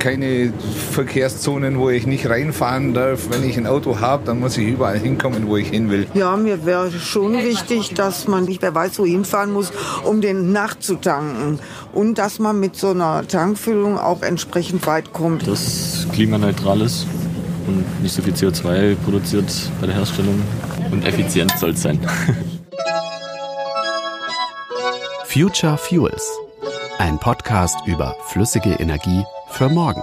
keine Verkehrszonen, wo ich nicht reinfahren darf. Wenn ich ein Auto habe, dann muss ich überall hinkommen, wo ich hin will. Ja, mir wäre schon wichtig, dass man nicht mehr weiß, wo hinfahren muss, um den nachzutanken. Und dass man mit so einer Tankfüllung auch entsprechend weit kommt. Das klimaneutral ist und nicht so viel CO2 produziert bei der Herstellung. Und effizient soll es sein. Future Fuels. Ein Podcast über flüssige Energie für morgen.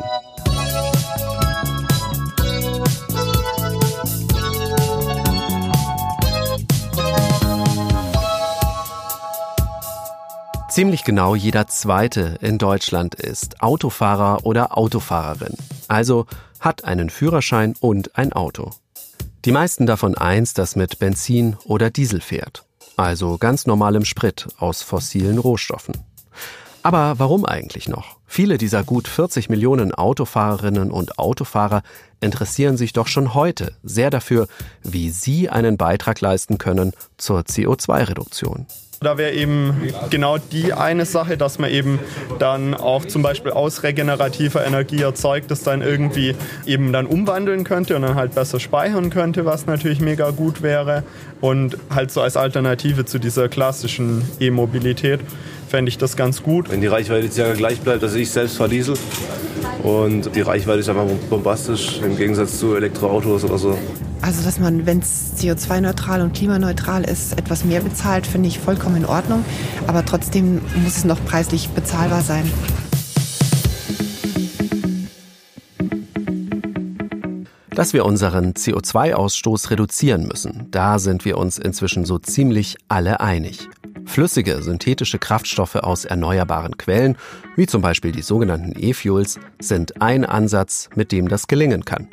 Ziemlich genau jeder Zweite in Deutschland ist Autofahrer oder Autofahrerin, also hat einen Führerschein und ein Auto. Die meisten davon eins, das mit Benzin oder Diesel fährt, also ganz normalem Sprit aus fossilen Rohstoffen. Aber warum eigentlich noch? Viele dieser gut 40 Millionen Autofahrerinnen und Autofahrer interessieren sich doch schon heute sehr dafür, wie sie einen Beitrag leisten können zur CO2-Reduktion. Da wäre eben genau die eine Sache, dass man eben dann auch zum Beispiel aus regenerativer Energie erzeugt, das dann irgendwie eben dann umwandeln könnte und dann halt besser speichern könnte, was natürlich mega gut wäre und halt so als Alternative zu dieser klassischen E-Mobilität fände ich das ganz gut. Wenn die Reichweite jetzt ja gleich bleibt, also ich selbst fahre Diesel und die Reichweite ist einfach bombastisch im Gegensatz zu Elektroautos oder so. Also, dass man, wenn es CO2-neutral und klimaneutral ist, etwas mehr bezahlt, finde ich vollkommen in Ordnung. Aber trotzdem muss es noch preislich bezahlbar sein. Dass wir unseren CO2-Ausstoß reduzieren müssen, da sind wir uns inzwischen so ziemlich alle einig. Flüssige synthetische Kraftstoffe aus erneuerbaren Quellen, wie zum Beispiel die sogenannten E-Fuels, sind ein Ansatz, mit dem das gelingen kann.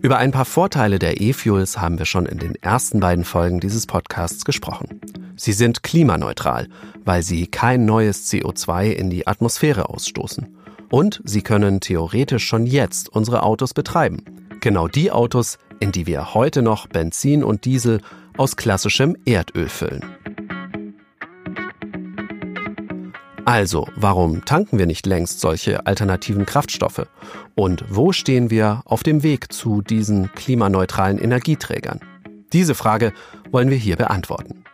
Über ein paar Vorteile der E-Fuels haben wir schon in den ersten beiden Folgen dieses Podcasts gesprochen. Sie sind klimaneutral, weil sie kein neues CO2 in die Atmosphäre ausstoßen. Und sie können theoretisch schon jetzt unsere Autos betreiben. Genau die Autos, in die wir heute noch Benzin und Diesel aus klassischem Erdöl füllen. Also, warum tanken wir nicht längst solche alternativen Kraftstoffe? Und wo stehen wir auf dem Weg zu diesen klimaneutralen Energieträgern? Diese Frage wollen wir hier beantworten.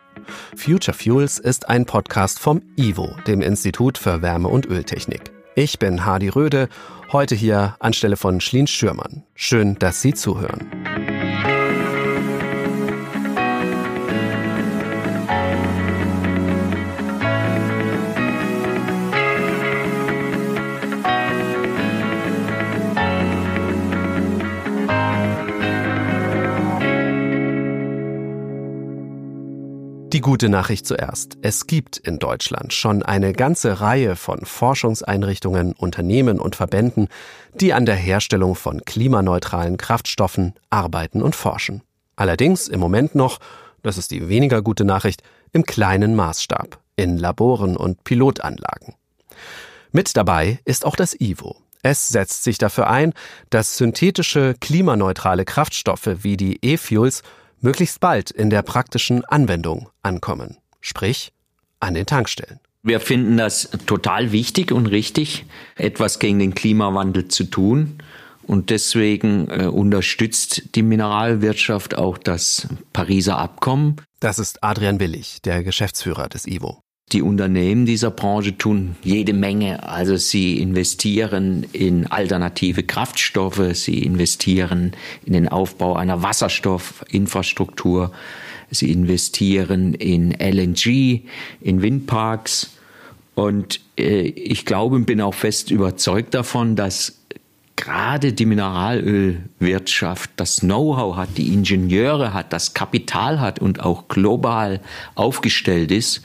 Future Fuels ist ein Podcast vom IWO, dem Institut für Wärme- und Öltechnik. Ich bin Hardy Röde, heute hier anstelle von Schlien Schürmann. Schön, dass Sie zuhören. Die gute Nachricht zuerst. Es gibt in Deutschland schon eine ganze Reihe von Forschungseinrichtungen, Unternehmen und Verbänden, die an der Herstellung von klimaneutralen Kraftstoffen arbeiten und forschen. Allerdings im Moment noch, das ist die weniger gute Nachricht, im kleinen Maßstab, in Laboren und Pilotanlagen. Mit dabei ist auch das IWO. Es setzt sich dafür ein, dass synthetische klimaneutrale Kraftstoffe wie die E-Fuels möglichst bald in der praktischen Anwendung ankommen, sprich an den Tankstellen. Wir finden das total wichtig und richtig, etwas gegen den Klimawandel zu tun. Und deswegen äh, unterstützt die Mineralwirtschaft auch das Pariser Abkommen. Das ist Adrian Willig, der Geschäftsführer des IWO. Die Unternehmen dieser Branche tun jede Menge. Also sie investieren in alternative Kraftstoffe, sie investieren in den Aufbau einer Wasserstoffinfrastruktur, sie investieren in LNG, in Windparks. Und äh, ich glaube und bin auch fest überzeugt davon, dass gerade die Mineralölwirtschaft das Know-how hat, die Ingenieure hat, das Kapital hat und auch global aufgestellt ist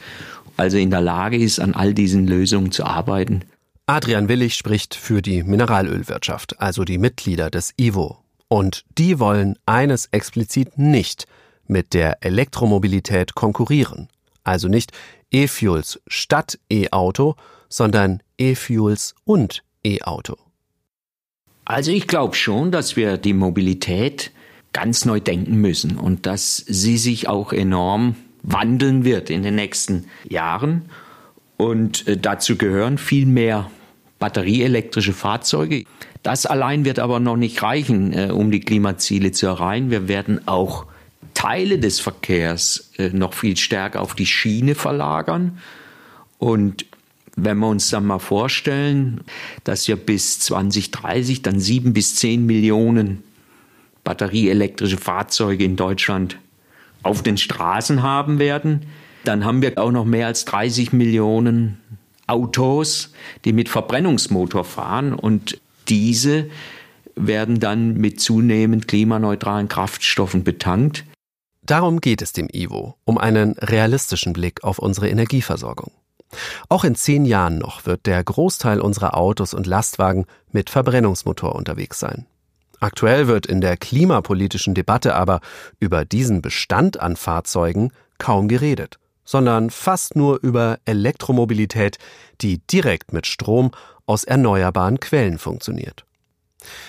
also in der Lage ist, an all diesen Lösungen zu arbeiten. Adrian Willig spricht für die Mineralölwirtschaft, also die Mitglieder des IWO. Und die wollen eines explizit nicht mit der Elektromobilität konkurrieren. Also nicht E-Fuels statt E-Auto, sondern E-Fuels und E-Auto. Also ich glaube schon, dass wir die Mobilität ganz neu denken müssen und dass sie sich auch enorm wandeln wird in den nächsten Jahren. Und äh, dazu gehören viel mehr batterieelektrische Fahrzeuge. Das allein wird aber noch nicht reichen, äh, um die Klimaziele zu erreichen. Wir werden auch Teile des Verkehrs äh, noch viel stärker auf die Schiene verlagern. Und wenn wir uns dann mal vorstellen, dass wir bis 2030 dann sieben bis zehn Millionen batterieelektrische Fahrzeuge in Deutschland auf den Straßen haben werden, dann haben wir auch noch mehr als 30 Millionen Autos, die mit Verbrennungsmotor fahren und diese werden dann mit zunehmend klimaneutralen Kraftstoffen betankt. Darum geht es dem Ivo, um einen realistischen Blick auf unsere Energieversorgung. Auch in zehn Jahren noch wird der Großteil unserer Autos und Lastwagen mit Verbrennungsmotor unterwegs sein. Aktuell wird in der klimapolitischen Debatte aber über diesen Bestand an Fahrzeugen kaum geredet, sondern fast nur über Elektromobilität, die direkt mit Strom aus erneuerbaren Quellen funktioniert.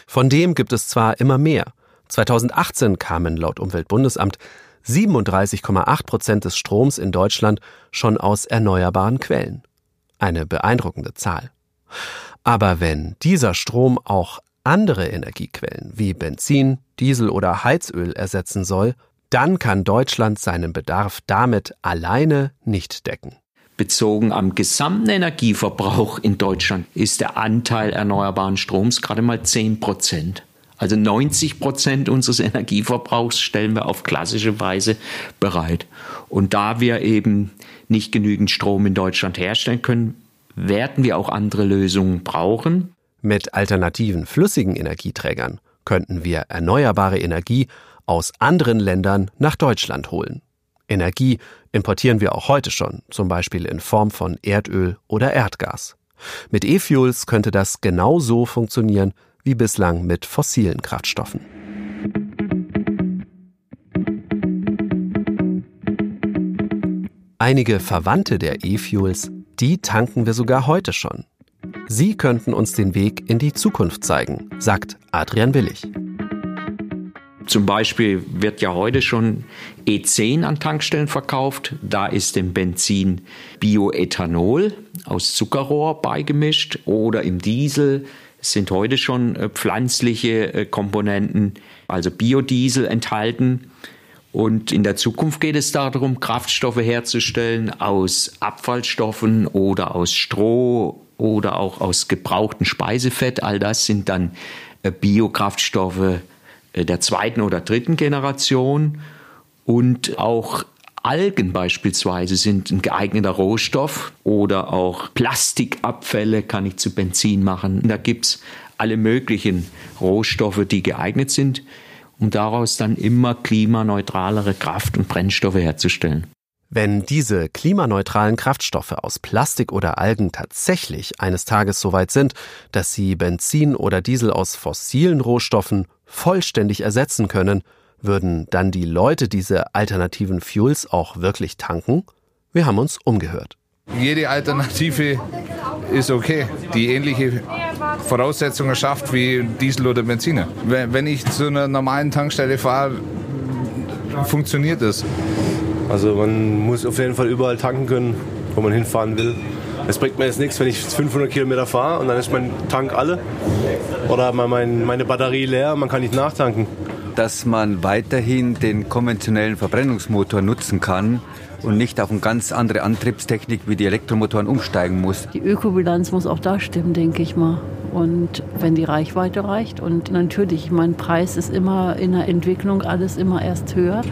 Von dem gibt es zwar immer mehr. 2018 kamen laut Umweltbundesamt 37,8 Prozent des Stroms in Deutschland schon aus erneuerbaren Quellen. Eine beeindruckende Zahl. Aber wenn dieser Strom auch andere Energiequellen wie Benzin, Diesel oder Heizöl ersetzen soll, dann kann Deutschland seinen Bedarf damit alleine nicht decken. Bezogen am gesamten Energieverbrauch in Deutschland ist der Anteil erneuerbaren Stroms gerade mal 10 Prozent. Also 90 Prozent unseres Energieverbrauchs stellen wir auf klassische Weise bereit. Und da wir eben nicht genügend Strom in Deutschland herstellen können, werden wir auch andere Lösungen brauchen. Mit alternativen flüssigen Energieträgern könnten wir erneuerbare Energie aus anderen Ländern nach Deutschland holen. Energie importieren wir auch heute schon, zum Beispiel in Form von Erdöl oder Erdgas. Mit E-Fuels könnte das genauso funktionieren wie bislang mit fossilen Kraftstoffen. Einige Verwandte der E-Fuels, die tanken wir sogar heute schon. Sie könnten uns den Weg in die Zukunft zeigen, sagt Adrian Willig. Zum Beispiel wird ja heute schon E10 an Tankstellen verkauft. Da ist im Benzin Bioethanol aus Zuckerrohr beigemischt oder im Diesel sind heute schon äh, pflanzliche äh, Komponenten, also Biodiesel enthalten. Und in der Zukunft geht es darum, Kraftstoffe herzustellen aus Abfallstoffen oder aus Stroh oder auch aus gebrauchtem Speisefett. All das sind dann äh, Biokraftstoffe der zweiten oder dritten Generation. Und auch Algen beispielsweise sind ein geeigneter Rohstoff oder auch Plastikabfälle kann ich zu Benzin machen. Da gibt es alle möglichen Rohstoffe, die geeignet sind, um daraus dann immer klimaneutralere Kraft- und Brennstoffe herzustellen. Wenn diese klimaneutralen Kraftstoffe aus Plastik oder Algen tatsächlich eines Tages so weit sind, dass sie Benzin oder Diesel aus fossilen Rohstoffen vollständig ersetzen können, würden dann die Leute diese alternativen Fuels auch wirklich tanken? Wir haben uns umgehört. Jede Alternative ist okay, die ähnliche Voraussetzungen schafft wie Diesel oder Benziner. Wenn ich zu einer normalen Tankstelle fahre, funktioniert das. Also man muss auf jeden Fall überall tanken können, wo man hinfahren will. Es bringt mir jetzt nichts, wenn ich 500 Kilometer fahre und dann ist mein Tank alle oder meine Batterie leer, man kann nicht nachtanken dass man weiterhin den konventionellen Verbrennungsmotor nutzen kann und nicht auf eine ganz andere Antriebstechnik wie die Elektromotoren umsteigen muss. Die Ökobilanz muss auch da stimmen, denke ich mal. Und wenn die Reichweite reicht und natürlich, mein Preis ist immer in der Entwicklung alles immer erst höher.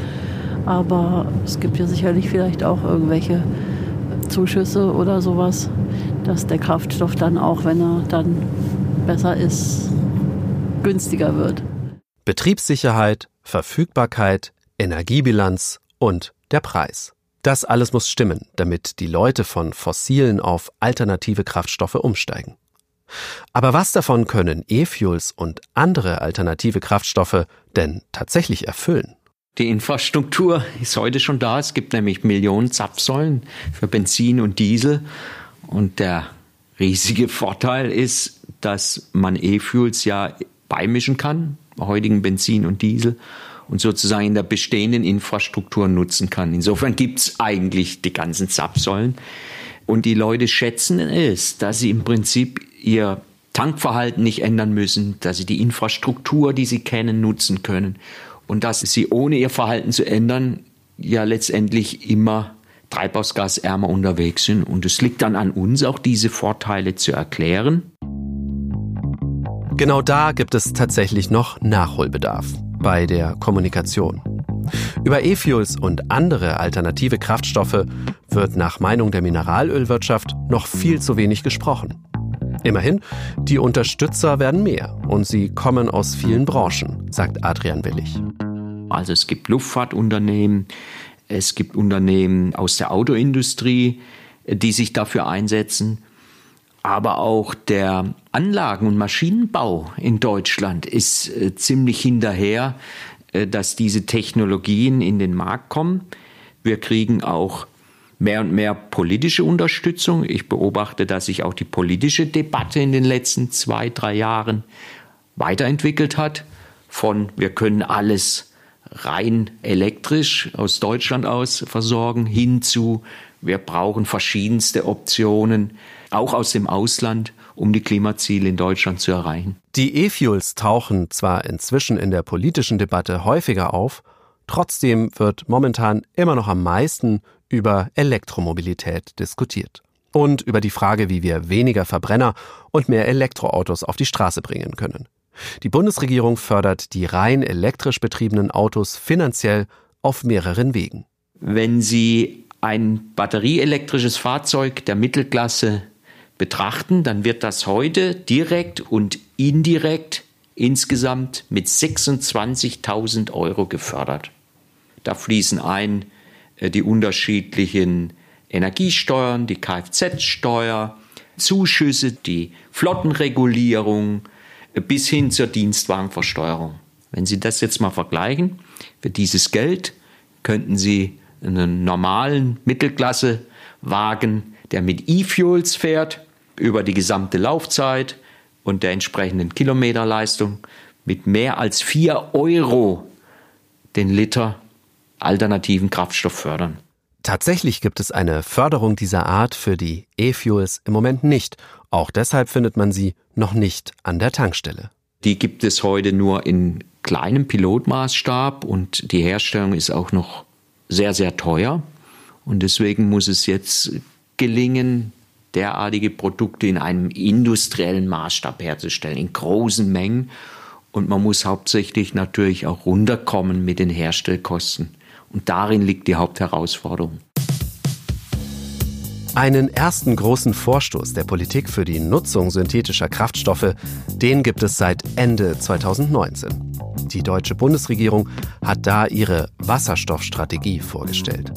Aber es gibt ja sicherlich vielleicht auch irgendwelche Zuschüsse oder sowas, dass der Kraftstoff dann auch, wenn er dann besser ist, günstiger wird. Betriebssicherheit, Verfügbarkeit, Energiebilanz und der Preis. Das alles muss stimmen, damit die Leute von fossilen auf alternative Kraftstoffe umsteigen. Aber was davon können E-Fuels und andere alternative Kraftstoffe denn tatsächlich erfüllen? Die Infrastruktur ist heute schon da. Es gibt nämlich Millionen Zapfsäulen für Benzin und Diesel. Und der riesige Vorteil ist, dass man E-Fuels ja beimischen kann heutigen Benzin und Diesel und sozusagen in der bestehenden Infrastruktur nutzen kann. Insofern gibt es eigentlich die ganzen Zapfsäulen. Und die Leute schätzen es, dass sie im Prinzip ihr Tankverhalten nicht ändern müssen, dass sie die Infrastruktur, die sie kennen, nutzen können und dass sie ohne ihr Verhalten zu ändern ja letztendlich immer treibhausgasärmer unterwegs sind. Und es liegt dann an uns, auch diese Vorteile zu erklären. Genau da gibt es tatsächlich noch Nachholbedarf bei der Kommunikation. Über E-Fuels und andere alternative Kraftstoffe wird nach Meinung der Mineralölwirtschaft noch viel zu wenig gesprochen. Immerhin, die Unterstützer werden mehr und sie kommen aus vielen Branchen, sagt Adrian Willig. Also es gibt Luftfahrtunternehmen, es gibt Unternehmen aus der Autoindustrie, die sich dafür einsetzen. Aber auch der Anlagen- und Maschinenbau in Deutschland ist äh, ziemlich hinterher, äh, dass diese Technologien in den Markt kommen. Wir kriegen auch mehr und mehr politische Unterstützung. Ich beobachte, dass sich auch die politische Debatte in den letzten zwei, drei Jahren weiterentwickelt hat. Von wir können alles rein elektrisch aus Deutschland aus versorgen, hin zu wir brauchen verschiedenste Optionen, auch aus dem Ausland, um die Klimaziele in Deutschland zu erreichen. Die E-Fuels tauchen zwar inzwischen in der politischen Debatte häufiger auf, trotzdem wird momentan immer noch am meisten über Elektromobilität diskutiert. Und über die Frage, wie wir weniger Verbrenner und mehr Elektroautos auf die Straße bringen können. Die Bundesregierung fördert die rein elektrisch betriebenen Autos finanziell auf mehreren Wegen. Wenn Sie ein batterieelektrisches Fahrzeug der Mittelklasse betrachten, dann wird das heute direkt und indirekt insgesamt mit 26.000 Euro gefördert. Da fließen ein die unterschiedlichen Energiesteuern, die Kfz-Steuer, Zuschüsse, die Flottenregulierung äh, bis hin zur Dienstwagenversteuerung. Wenn Sie das jetzt mal vergleichen, für dieses Geld könnten Sie einen normalen Mittelklassewagen, der mit E-Fuels fährt, über die gesamte Laufzeit und der entsprechenden Kilometerleistung mit mehr als 4 Euro den Liter alternativen Kraftstoff fördern. Tatsächlich gibt es eine Förderung dieser Art für die E-Fuels im Moment nicht. Auch deshalb findet man sie noch nicht an der Tankstelle. Die gibt es heute nur in kleinem Pilotmaßstab und die Herstellung ist auch noch sehr, sehr teuer. Und deswegen muss es jetzt gelingen, derartige Produkte in einem industriellen Maßstab herzustellen, in großen Mengen. Und man muss hauptsächlich natürlich auch runterkommen mit den Herstellkosten. Und darin liegt die Hauptherausforderung. Einen ersten großen Vorstoß der Politik für die Nutzung synthetischer Kraftstoffe, den gibt es seit Ende 2019. Die deutsche Bundesregierung hat da ihre Wasserstoffstrategie vorgestellt.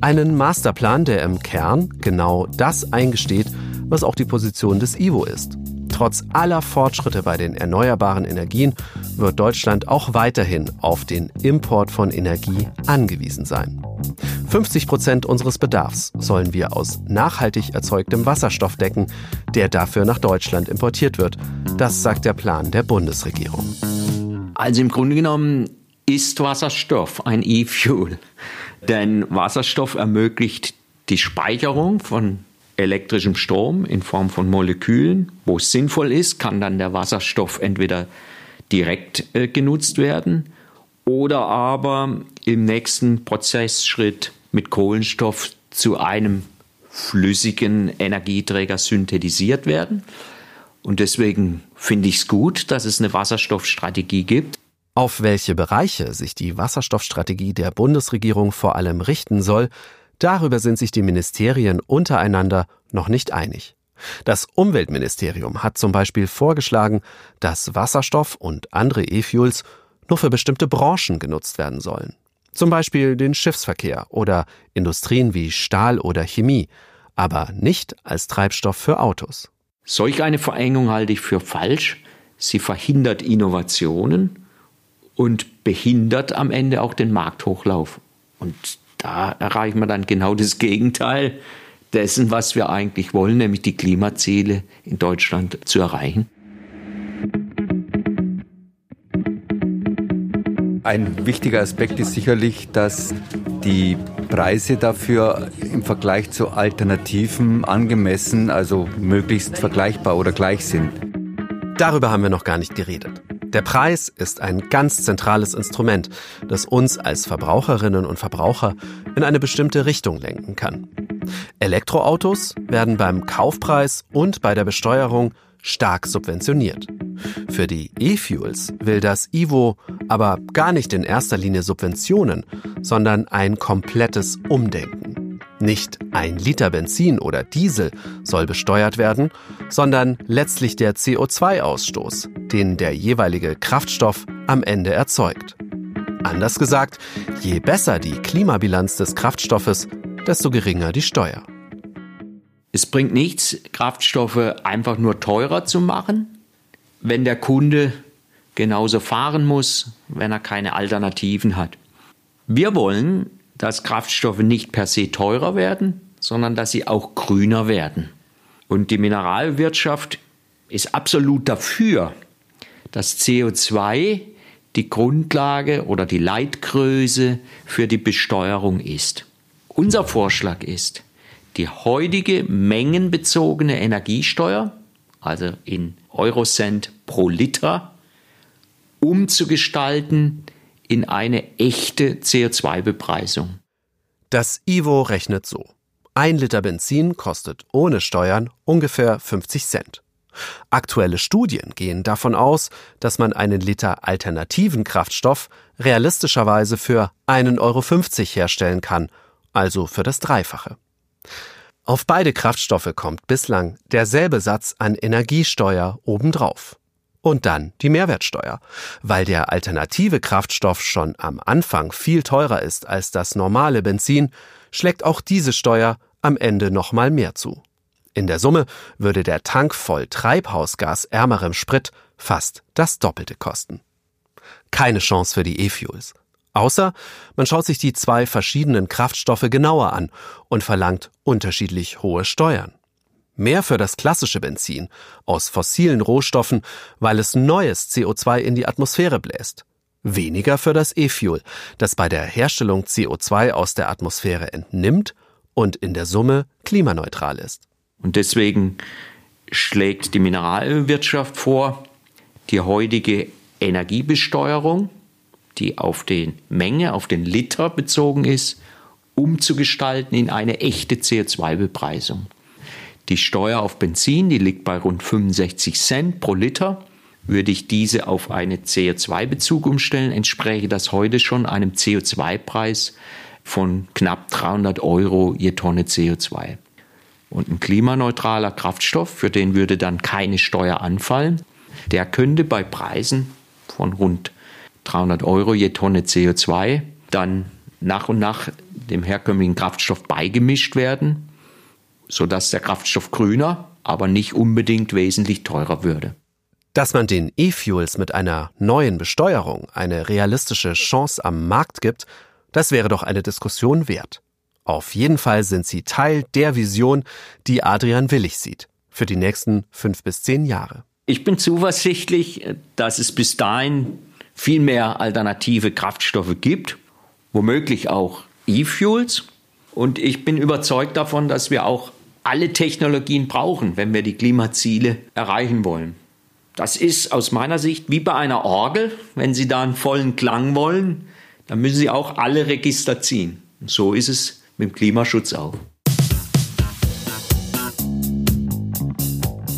Einen Masterplan, der im Kern genau das eingesteht, was auch die Position des IWO ist. Trotz aller Fortschritte bei den erneuerbaren Energien wird Deutschland auch weiterhin auf den Import von Energie angewiesen sein. 50 Prozent unseres Bedarfs sollen wir aus nachhaltig erzeugtem Wasserstoff decken, der dafür nach Deutschland importiert wird. Das sagt der Plan der Bundesregierung. Also im Grunde genommen ist Wasserstoff ein E-Fuel. Denn Wasserstoff ermöglicht die Speicherung von elektrischem Strom in Form von Molekülen. Wo es sinnvoll ist, kann dann der Wasserstoff entweder direkt äh, genutzt werden oder aber im nächsten Prozessschritt mit Kohlenstoff zu einem flüssigen Energieträger synthetisiert werden. Und deswegen finde ich es gut, dass es eine Wasserstoffstrategie gibt. Auf welche Bereiche sich die Wasserstoffstrategie der Bundesregierung vor allem richten soll, Darüber sind sich die Ministerien untereinander noch nicht einig. Das Umweltministerium hat zum Beispiel vorgeschlagen, dass Wasserstoff und andere E-Fuels nur für bestimmte Branchen genutzt werden sollen. Zum Beispiel den Schiffsverkehr oder Industrien wie Stahl oder Chemie, aber nicht als Treibstoff für Autos. Solch eine Verengung halte ich für falsch. Sie verhindert Innovationen und behindert am Ende auch den Markthochlauf. Und da erreichen wir dann genau das Gegenteil dessen, was wir eigentlich wollen, nämlich die Klimaziele in Deutschland zu erreichen. Ein wichtiger Aspekt ist sicherlich, dass die Preise dafür im Vergleich zu Alternativen angemessen, also möglichst vergleichbar oder gleich sind. darüber haben wir noch gar nicht geredet. Der Preis ist ein ganz zentrales Instrument, das uns als Verbraucherinnen und Verbraucher in eine bestimmte Richtung lenken kann. Elektroautos werden beim Kaufpreis und bei der Besteuerung stark subventioniert. Für die E-Fuels will das Ivo aber gar nicht in erster Linie Subventionen, sondern ein komplettes Umdenken. Nicht ein Liter Benzin oder Diesel soll besteuert werden, sondern letztlich der CO2-Ausstoß, den der jeweilige Kraftstoff am Ende erzeugt. Anders gesagt, je besser die Klimabilanz des Kraftstoffes, desto geringer die Steuer. Es bringt nichts, Kraftstoffe einfach nur teurer zu machen, wenn der Kunde genauso fahren muss, wenn er keine Alternativen hat. Wir wollen, dass Kraftstoffe nicht per se teurer werden, sondern dass sie auch grüner werden. Und die Mineralwirtschaft ist absolut dafür, dass CO2 die Grundlage oder die Leitgröße für die Besteuerung ist. Unser Vorschlag ist, die heutige mengenbezogene Energiesteuer, also in Eurocent pro Liter, umzugestalten in eine echte CO2-Bepreisung. Das IVO rechnet so. Ein Liter Benzin kostet ohne Steuern ungefähr 50 Cent. Aktuelle Studien gehen davon aus, dass man einen Liter alternativen Kraftstoff realistischerweise für 1,50 Euro herstellen kann, also für das Dreifache. Auf beide Kraftstoffe kommt bislang derselbe Satz an Energiesteuer obendrauf. Und dann die Mehrwertsteuer. Weil der alternative Kraftstoff schon am Anfang viel teurer ist als das normale Benzin, schlägt auch diese Steuer am Ende nochmal mehr zu. In der Summe würde der Tank voll treibhausgasärmerem Sprit fast das Doppelte kosten. Keine Chance für die E-Fuels. Außer man schaut sich die zwei verschiedenen Kraftstoffe genauer an und verlangt unterschiedlich hohe Steuern. Mehr für das klassische Benzin aus fossilen Rohstoffen, weil es neues CO2 in die Atmosphäre bläst. Weniger für das E-Fuel, das bei der Herstellung CO2 aus der Atmosphäre entnimmt und in der Summe klimaneutral ist. Und deswegen schlägt die Mineralwirtschaft vor, die heutige Energiebesteuerung die auf die Menge, auf den Liter bezogen ist, umzugestalten in eine echte CO2-Bepreisung. Die Steuer auf Benzin, die liegt bei rund 65 Cent pro Liter. Würde ich diese auf einen CO2-Bezug umstellen, entspräche das heute schon einem CO2-Preis von knapp 300 Euro je Tonne CO2. Und ein klimaneutraler Kraftstoff, für den würde dann keine Steuer anfallen, der könnte bei Preisen von rund 300 Euro je Tonne CO2 dann nach und nach dem herkömmlichen Kraftstoff beigemischt werden, sodass der Kraftstoff grüner, aber nicht unbedingt wesentlich teurer würde. Dass man den E-Fuels mit einer neuen Besteuerung eine realistische Chance am Markt gibt, das wäre doch eine Diskussion wert. Auf jeden Fall sind sie Teil der Vision, die Adrian Willig sieht, für die nächsten fünf bis zehn Jahre. Ich bin zuversichtlich, dass es bis dahin viel mehr alternative Kraftstoffe gibt, womöglich auch E-Fuels. Und ich bin überzeugt davon, dass wir auch alle Technologien brauchen, wenn wir die Klimaziele erreichen wollen. Das ist aus meiner Sicht wie bei einer Orgel. Wenn Sie da einen vollen Klang wollen, dann müssen Sie auch alle Register ziehen. Und so ist es mit dem Klimaschutz auch.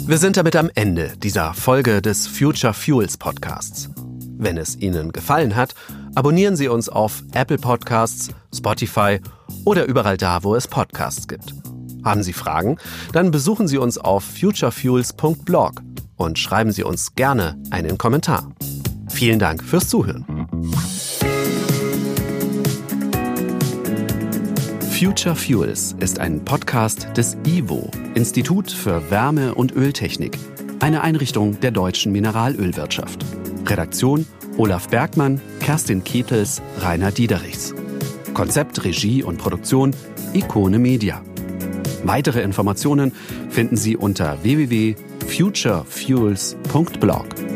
Wir sind damit am Ende dieser Folge des Future Fuels Podcasts. Wenn es Ihnen gefallen hat, abonnieren Sie uns auf Apple Podcasts, Spotify oder überall da, wo es Podcasts gibt. Haben Sie Fragen? Dann besuchen Sie uns auf futurefuels.blog und schreiben Sie uns gerne einen Kommentar. Vielen Dank fürs Zuhören. Future Fuels ist ein Podcast des IWO, Institut für Wärme- und Öltechnik, eine Einrichtung der deutschen Mineralölwirtschaft. Redaktion Olaf Bergmann, Kerstin Ketels, Rainer Diederichs. Konzept, Regie und Produktion Ikone Media. Weitere Informationen finden Sie unter www.futurefuels.blog.